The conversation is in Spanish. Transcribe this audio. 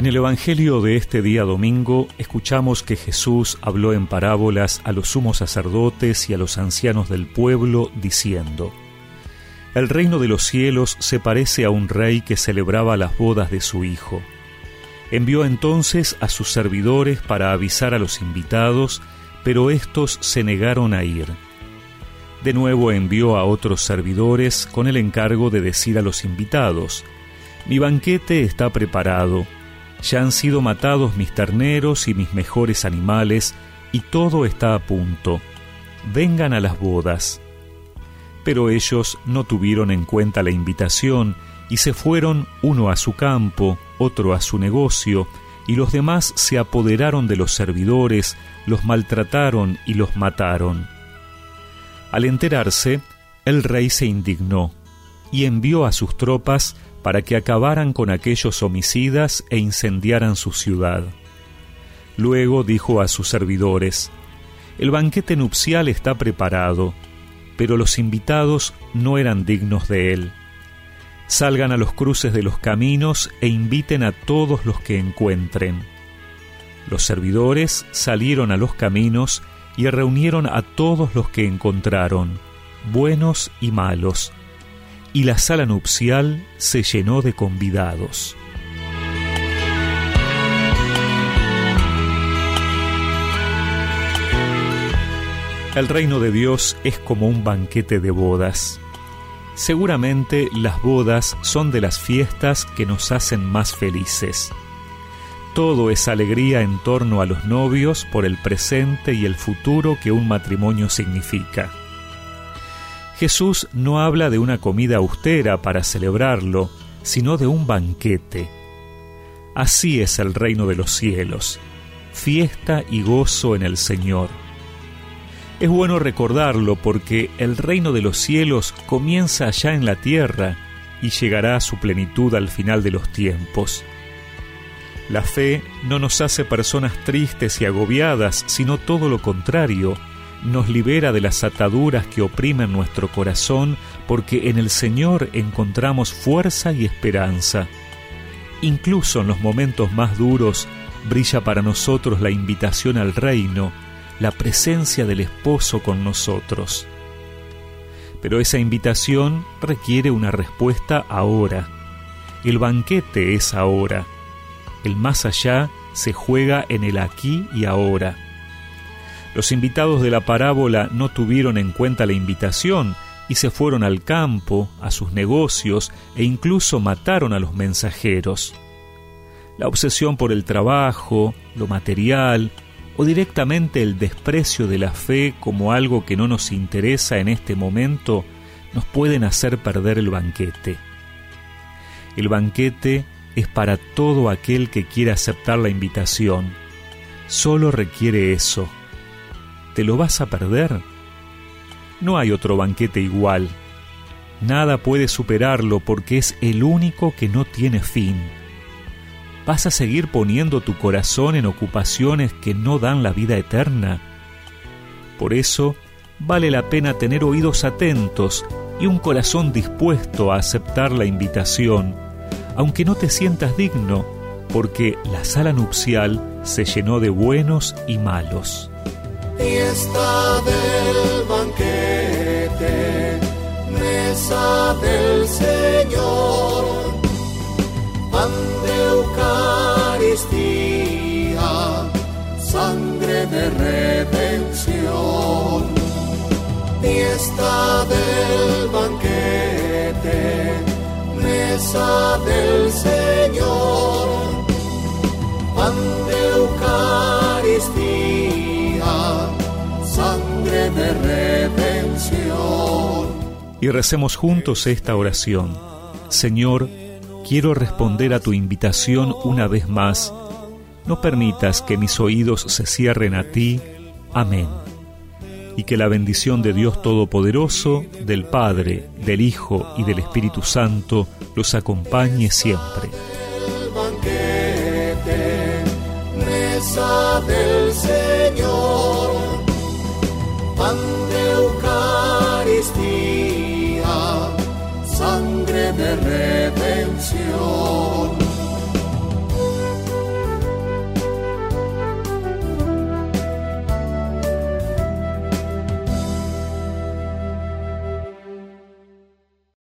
En el Evangelio de este día domingo escuchamos que Jesús habló en parábolas a los sumos sacerdotes y a los ancianos del pueblo, diciendo, El reino de los cielos se parece a un rey que celebraba las bodas de su hijo. Envió entonces a sus servidores para avisar a los invitados, pero éstos se negaron a ir. De nuevo envió a otros servidores con el encargo de decir a los invitados, Mi banquete está preparado, ya han sido matados mis terneros y mis mejores animales, y todo está a punto. Vengan a las bodas. Pero ellos no tuvieron en cuenta la invitación, y se fueron uno a su campo, otro a su negocio, y los demás se apoderaron de los servidores, los maltrataron y los mataron. Al enterarse, el rey se indignó, y envió a sus tropas para que acabaran con aquellos homicidas e incendiaran su ciudad. Luego dijo a sus servidores, El banquete nupcial está preparado, pero los invitados no eran dignos de él. Salgan a los cruces de los caminos e inviten a todos los que encuentren. Los servidores salieron a los caminos y reunieron a todos los que encontraron, buenos y malos, y la sala nupcial se llenó de convidados. El reino de Dios es como un banquete de bodas. Seguramente las bodas son de las fiestas que nos hacen más felices. Todo es alegría en torno a los novios por el presente y el futuro que un matrimonio significa. Jesús no habla de una comida austera para celebrarlo, sino de un banquete. Así es el reino de los cielos, fiesta y gozo en el Señor. Es bueno recordarlo porque el reino de los cielos comienza allá en la tierra y llegará a su plenitud al final de los tiempos. La fe no nos hace personas tristes y agobiadas, sino todo lo contrario, nos libera de las ataduras que oprimen nuestro corazón, porque en el Señor encontramos fuerza y esperanza. Incluso en los momentos más duros brilla para nosotros la invitación al reino, la presencia del esposo con nosotros. Pero esa invitación requiere una respuesta ahora. El banquete es ahora. El más allá se juega en el aquí y ahora. Los invitados de la parábola no tuvieron en cuenta la invitación y se fueron al campo, a sus negocios e incluso mataron a los mensajeros. La obsesión por el trabajo, lo material o directamente el desprecio de la fe como algo que no nos interesa en este momento nos pueden hacer perder el banquete. El banquete es para todo aquel que quiera aceptar la invitación. Solo requiere eso ¿Te lo vas a perder? No hay otro banquete igual. Nada puede superarlo porque es el único que no tiene fin. ¿Vas a seguir poniendo tu corazón en ocupaciones que no dan la vida eterna? Por eso, vale la pena tener oídos atentos y un corazón dispuesto a aceptar la invitación, aunque no te sientas digno, porque la sala nupcial se llenó de buenos y malos fiesta del banquete, mesa del Señor, pan de Eucaristía, sangre de redención, fiesta del banquete, mesa del Señor, Y recemos juntos esta oración. Señor, quiero responder a tu invitación una vez más. No permitas que mis oídos se cierren a ti. Amén. Y que la bendición de Dios Todopoderoso, del Padre, del Hijo y del Espíritu Santo los acompañe siempre. del Señor pan de